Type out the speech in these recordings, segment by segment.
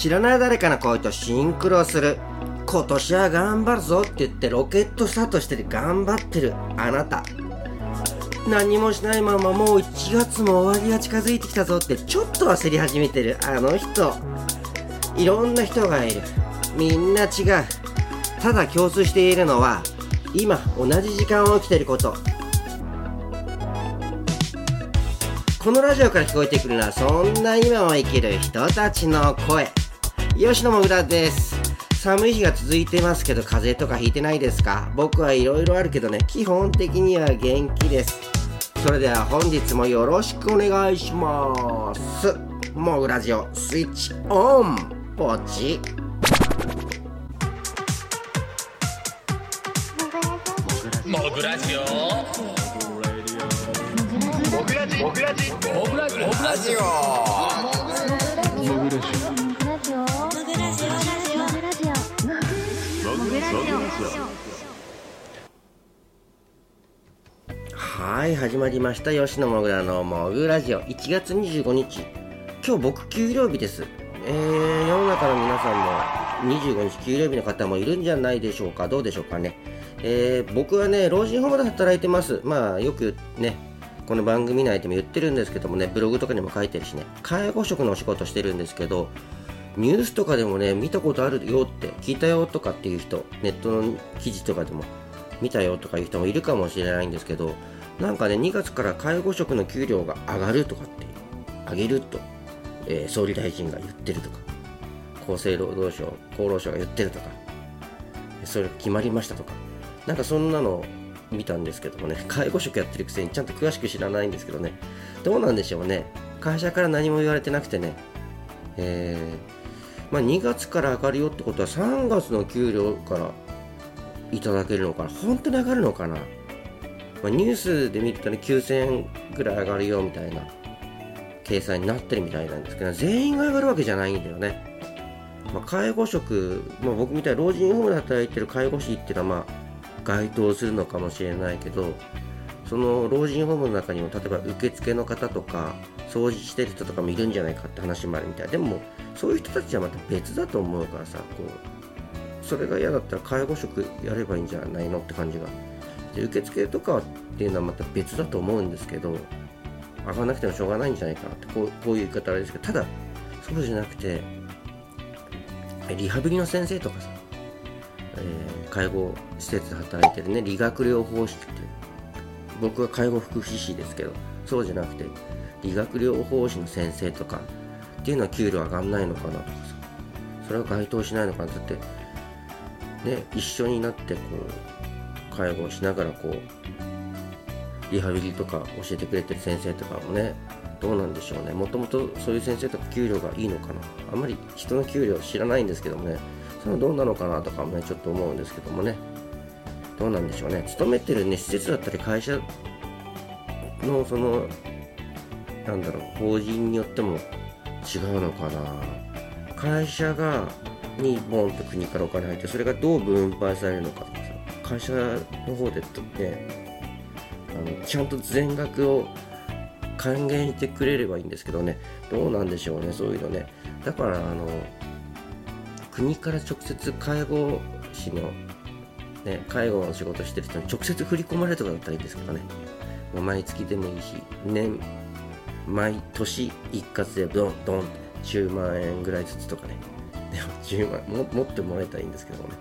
知らない誰かの声とシンクロする。今年は頑張るぞって言ってロケットスタートして頑張ってる。あなた。何もしないままもう1月も終わりが近づいてきたぞってちょっと焦り始めてる。あの人。いろんな人がいる。みんな違う。ただ共通しているのは今同じ時間を生きてること。このラジオから聞こえてくるのはそんな今を生きる人たちの声。吉野もぐらです。寒い日が続いてますけど風邪とかひいてないですか？僕はいろいろあるけどね基本的には元気です。それでは本日もよろしくお願いします。もぐラジオスイッチオンポチ。もぐラジオもぐラジもぐラジもぐラジもぐラジオはい始まりました。吉野もぐらのもぐラジオ。1月25日。今日僕給料日です。えー、世の中の皆さんも25日給料日の方もいるんじゃないでしょうか。どうでしょうかね。えー、僕はね老人ホームで働いてます。まあよくねこの番組内でも言ってるんですけどもねブログとかにも書いてるしね介護職のお仕事してるんですけどニュースとかでもね見たことあるよって聞いたよとかっていう人ネットの記事とかでも見たよとかいう人もいるかもしれないんですけどなんかね2月から介護職の給料が上がるとかって上げると、えー、総理大臣が言ってるとか厚生労働省厚労省が言ってるとかそれが決まりましたとかなんかそんなの見たんですけどもね 介護職やってるくせにちゃんと詳しく知らないんですけどねどうなんでしょうね会社から何も言われてなくてねえー、まあ、2月から上がるよってことは3月の給料からいただけるのかな本当に上がるのかな、まあ、ニュースで見ると9000円ぐらい上がるよみたいな計算になってるみたいなんですけど全員が上がるわけじゃないんだよね、まあ、介護職、まあ、僕みたいに老人ホームで働いてる介護士っていうのはまあ該当するのかもしれないけどその老人ホームの中にも例えば受付の方とか掃除してる人とかもいるんじゃないかって話もあるみたい。でもそういう人たちはまた別だと思うからさこうそれが嫌だったら介護職やればいいんじゃないのって感じがで受付とかっていうのはまた別だと思うんですけど上がらなくてもしょうがないんじゃないかなってこうこういう言い方あれですけどただそうじゃなくてリハビリの先生とかさ、えー、介護施設で働いてるね理学療法士って僕は介護福祉士ですけどそうじゃなくて理学療法士の先生とかっていうのは給料上がんないのかなとかさそれは該当しないのかなだってね一緒になってこう介護をしながらこうリハビリとか教えてくれてる先生とかもねどうなんでしょうね。もともとそういう先生とか給料がいいのかな。あんまり人の給料知らないんですけどもね。それはどうなのかなとかもねちょっと思うんですけどもね。どうなんでしょうね。勤めてるね施設だったり会社のそのなんだろう法人によっても違うのかな。会社がにボンと国からお金入ってそれがどう分配されるのかとかさ。会社の方でねあのちゃんと全額を還元してくれればいいんですけどね。どうなんでしょうねそういうのね。だからあの国から直接介護士のね、介護の仕事してる人に直接振り込まれるとかだったらいいですけどね、ま、毎月でもいいし年毎年一括でドンドン10万円ぐらいずつとかね。でも10万も持ってもらえたらいいんですけどもね。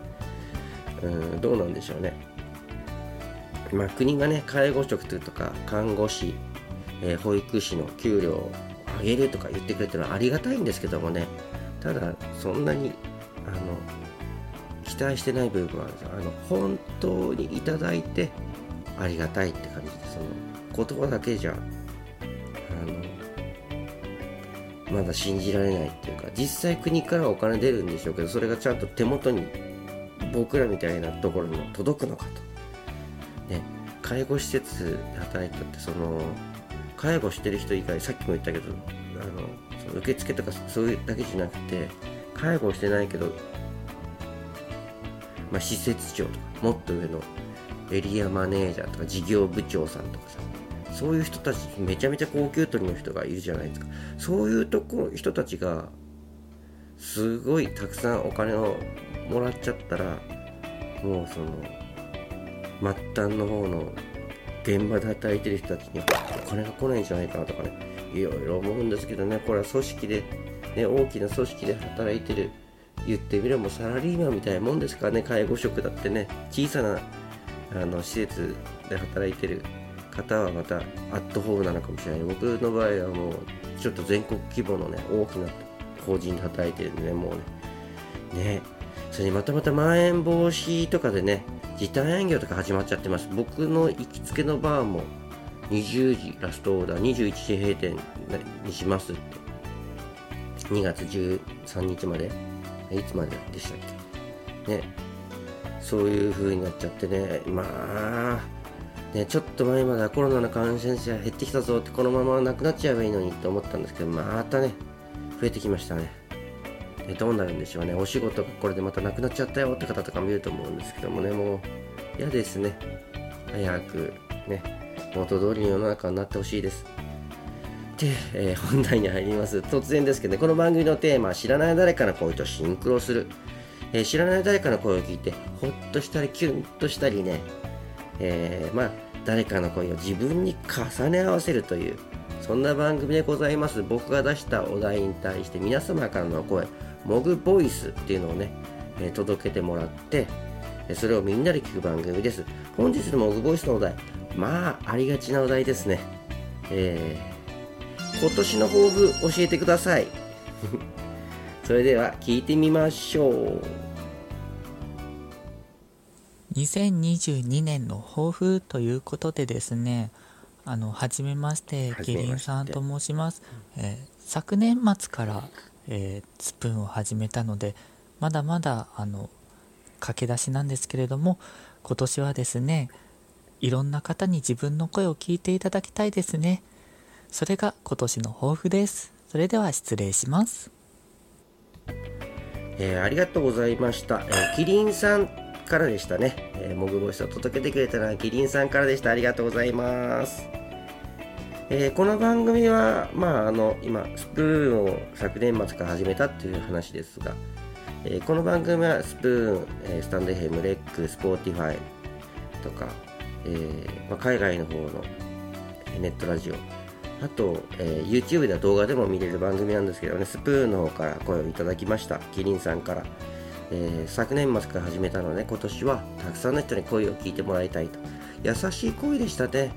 うんどうなんでしょうね。まあ国がね介護職というか看護師、えー、保育士の給料を上げるとか言ってくれてるのはありがたいんですけどもね。ただそんなにあの期待してない部分はあの本当にいただいてありがたいって感じでその言葉だけじゃあのまだ信じられないっていうか実際国からお金出るんでしょうけどそれがちゃんと手元に僕らみたいなところにも届くのかと。ね、介護施設で働いたってその介護してる人以外さっきも言ったけどあのその受付とかそういうだけじゃなくて介護してないけどまあ、施設長とかもっと上のエリアマネージャーとか事業部長さんとかさそういう人たちめちゃめちゃ高級取りの人がいるじゃないですかそういうとこ人たちがすごいたくさんお金をもらっちゃったらもうその末端の方の現場で働いてる人たちにお金が来ないんじゃないかなとかねいろいろ思うんですけどねこれは組織で、ね、大きな組織で働いてる言ってみればサラリーマンみたいなもんですからね介護職だってね小さなあの施設で働いてる方はまたアットホームなのかもしれない。僕の場合はもうちょっと全国規模のね大きな法人で働いてるんでねもうねねそれにまたまたまん延防止とかでね時短営業とか始まっちゃってます。僕の行きつけのバーも20時ラストオーダー21時閉店にしますって。2月13日までいつまででしたっけ？ね。そういう風になっちゃってね。まあね、ちょっと前まではコロナの感染者減ってきたぞってこのままなくなっちゃえばいいのにと思ったんですけどまたね増えてきましたね。でどうなるんでしょうね。お仕事がこれでまたなくなっちゃったよって方とかもいると思うんですけどもね。もう嫌ですね。早くね元通りの世の中になってほしいです。で、えー、本題に入ります。突然ですけどねこの番組のテーマ知らない誰かの声とシンクロする、えー、知らない誰かの声を聞いてほっとしたりキュンとしたりね。えー、まあ、誰かの声を自分に重ね合わせるという、そんな番組でございます。僕が出したお題に対して皆様からの声、モグボイスっていうのをね、えー、届けてもらって、それをみんなで聞く番組です。本日のモグボイスのお題、まあ、ありがちなお題ですね。えー、今年の抱負教えてください。それでは聞いてみましょう。2022年の抱負ということでですねあの初めましてキリンさんと申します、えー、昨年末から、えー、スプーンを始めたのでまだまだあの駆け出しなんですけれども今年はですねいろんな方に自分の声を聞いていただきたいですねそれが今年の抱負ですそれでは失礼しますえー、ありがとうございました、えー、キリンさんからでしたね。えー、もぐボイスを届けてくれたのはキリンさんからでした。ありがとうございます。えー、この番組は、まあ、あの、今、スプーンを昨年末から始めたっていう話ですが、えー、この番組はスプーン、えー、スタンドエフエム、レック、スポーティファイとか、えーまあ、海外の方のネットラジオ、あと、えー、YouTube では動画でも見れる番組なんですけどね、スプーンの方から声をいただきました。キリンさんから。えー、昨年末から始めたので、今年はたくさんの人に声を聞いてもらいたいと。優しい声でしたね。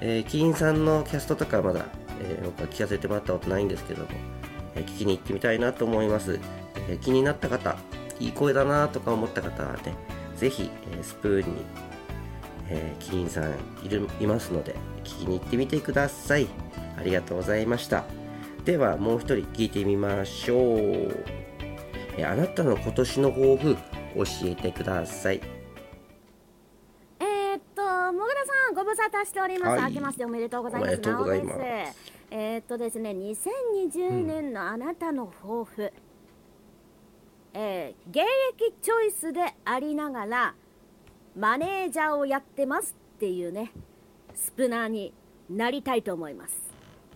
えー、キリンさんのキャストとかまだ、えー、僕は聞かせてもらったことないんですけども、えー、聞きに行ってみたいなと思います。え気になった方、いい声だなとか思った方はね、ぜひ、えスプーンに、えキリンさんいるいますので、聞きに行ってみてください。ありがとうございました。では、もう一人聞いてみましょう。えあなたの今年の抱負教えてください汰しております、はい、明けましておめでとうございます。おめでとうございます。えー、っとですね2020年のあなたの抱負、うん、えー、現役チョイスでありながらマネージャーをやってますっていうねスプナーになりたいと思います。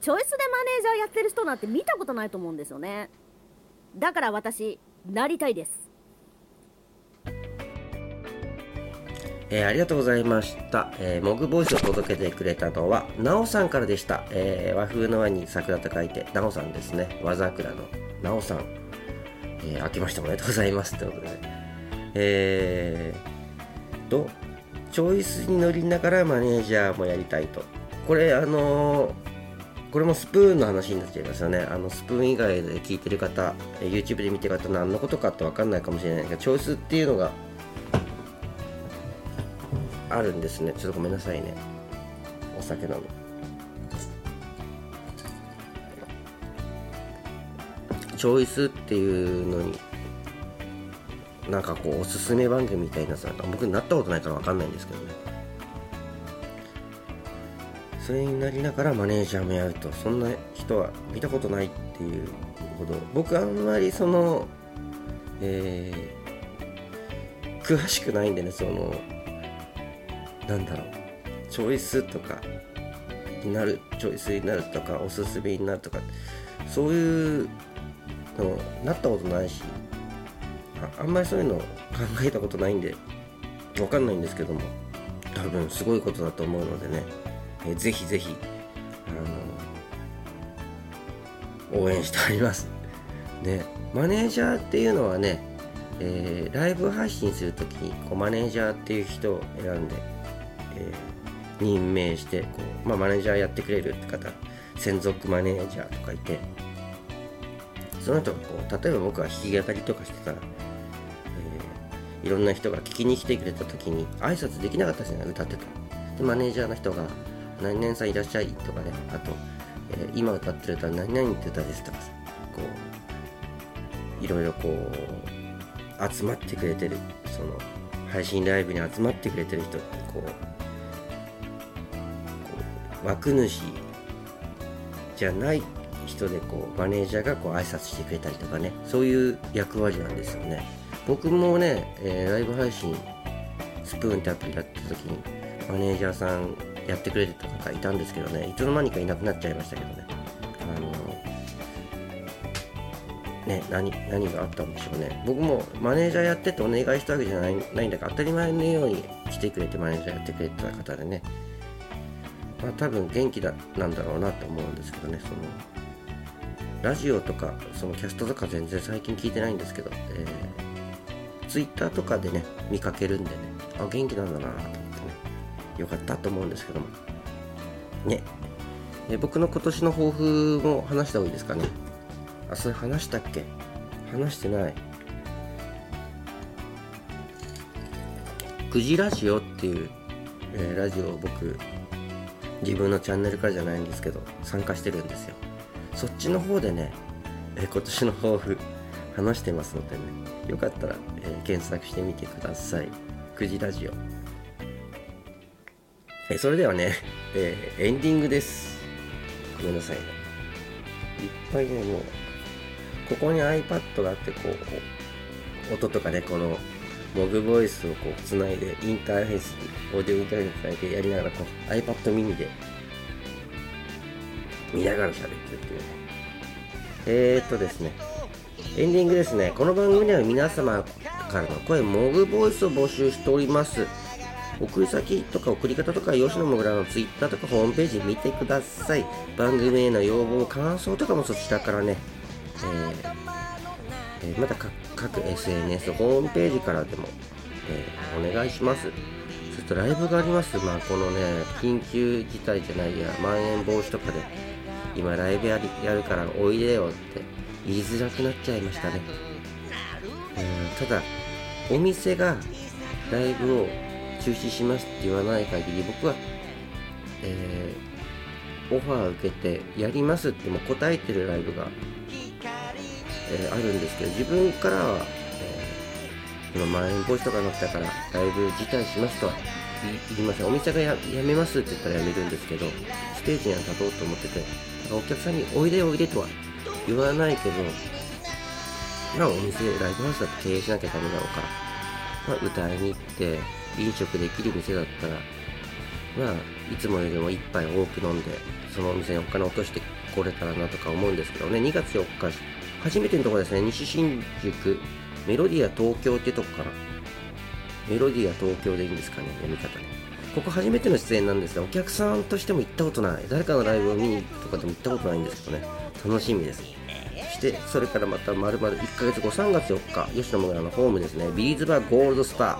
チョイスでマネージャーやってる人なんて見たことないと思うんですよね。だから私なりたいです。えー、ありがとうございました。えー、モグボイスを届けてくれたのは、なおさんからでした。えー、和風の輪に桜と書いて、なおさんですね。和桜のなおさん。えー、明けましておめでとうございます。ということで、えー、と、チョイスに乗りながらマネージャーもやりたいと。これ、あのこれもスプーンの話になっちゃいますよね。あのスプーン以外で聞いてる方、YouTube で見てる方、何のことかって分かんないかもしれないけど、チョイスっていうのがあるんですね。ちょっとごめんなさいね。お酒なの。チョイスっていうのに、なんかこう、おすすめ番組みたいなさ、僕になったことないから分かんないんですけどね。それになりながらマネージャーもやるとそんな人は見たことないっていうほど僕あんまりそのえー、詳しくないんでねそのなんだろう。チョイスとかになるチョイスになるとかおすすめになるとかそういうでもなったことないしああんまりそういうの考えたことないんでわかんないんですけども多分すごいことだと思うのでね、えー、ぜひぜひあの応援しております。ねマネージャーっていうのはね、えー、ライブ配信するときにこうマネージャーっていう人を選んで、えー、任命してこう、まあ、マネージャーやってくれるって方専属マネージャーとかいてその人がこう例えば僕が弾き語りとかしてたらえいろんな人が聞きに来てくれた時に挨拶できなかったじゃない歌ってた。でマネージャーの人が「何々さんいらっしゃい」とかねあと、えー、今歌ってる歌何々って歌です」とかさこういろいろこう集まってくれてるその配信ライブに集まってくれてる人ってこう枠主じゃない人でこうマネージャーがこう挨拶してくれたりとかねそういう役割なんですよね。僕もね、えー、ライブ配信スプーンってアプリやった時にマネージャーさんやってくれてた方いたんですけどねいつの間にかいなくなっちゃいましたけどねあのね何何があったんでしょうね僕もマネージャーやっててお願いしたわけじゃないないんだから当たり前のように来てくれてマネージャーやってくれてた方でねまあ多分元気だなんだろうなと思うんですけどねそのラジオとかそのキャストとか全然最近聞いてないんですけど、えーツイッターとかでね、見かけるんでね、あ、元気なんだなと思ってね、よかったと思うんですけども。ね。え僕の今年の抱負も話した方がいいですかね。あ、それ話したっけ？話してない。くじラジオっていう、えー、ラジオを僕、自分のチャンネルからじゃないんですけど、参加してるんですよ。そっちの方でね、えー、今年の抱負、話してますのでねよかったら、えー、検索してみてください。くじラジオ。えそれではね、え、エンディングです。ごめんなさいね。いっぱいねもうここに iPad があってこう音とかねこのモグボイスをこうつないでインターフェースオーディオインターフェースつないでやりながらこう iPad mini で見ながら喋ってるっていうねえー、っとですねエンディングですね。この番組では皆様からの声、モグボイスを募集しております。送り先とか送り方とか、吉野もぐらの Twitter とかホームページ見てください。番組への要望、感想とかもそちらからね、えー、え、また各 SNS、ホームページからでも、え、お願いします。ちょっとライブがあります。まあ、このね、緊急事態じゃないや、まん延防止とかで、今ライブやるからおいでよって言いづらくなっちゃいましたね。うんただ、お店がライブを中止しますって言わない限り、僕は、えー、オファー受けてやりますっても答えてるライブが、えー、あるんですけど、自分からは、えー、今、まん延防止とかになったから、ライブ辞退しますとは言いません。お店がやめますって言ったらやめるんですけど、ステージには立とうと思ってて、お客さんにおいでおいでとは言わないけど、まあお店、ライブハウスだって経営しなきゃダメだろうから、まあ歌いに行って、飲食できる店だったら、まあ、いつもよりも一杯多く飲んで、そのお店にお金落としてこれたらなとか思うんですけどね、2月4日、初めてのところですね、西新宿、メロディア東京ってとこから、メロディア東京でいいんですかね、読み方ね。ここ初めての出演なんですが、お客さんとしても行ったことない。誰かのライブを見に行くとかでも行ったことないんですけどね、楽しみです。そしてそれからまた丸々1ヶ月後3月4日吉野もぐらのホームですね。ビーズバーゴールドスター、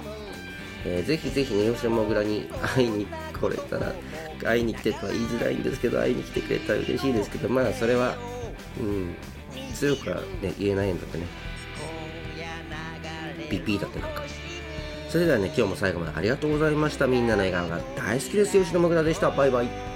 えー、ぜひぜひね吉野もぐらに会いに来れたら会いに来てとは言いづらいんですけど会いに来てくれたら嬉しいですけどまあそれはうん。強くはね言えないんだってね。ピピーだってなんか。それではね今日も最後までありがとうございました。みんなの笑顔が大好きです。吉野もぐらでした。バイバイ。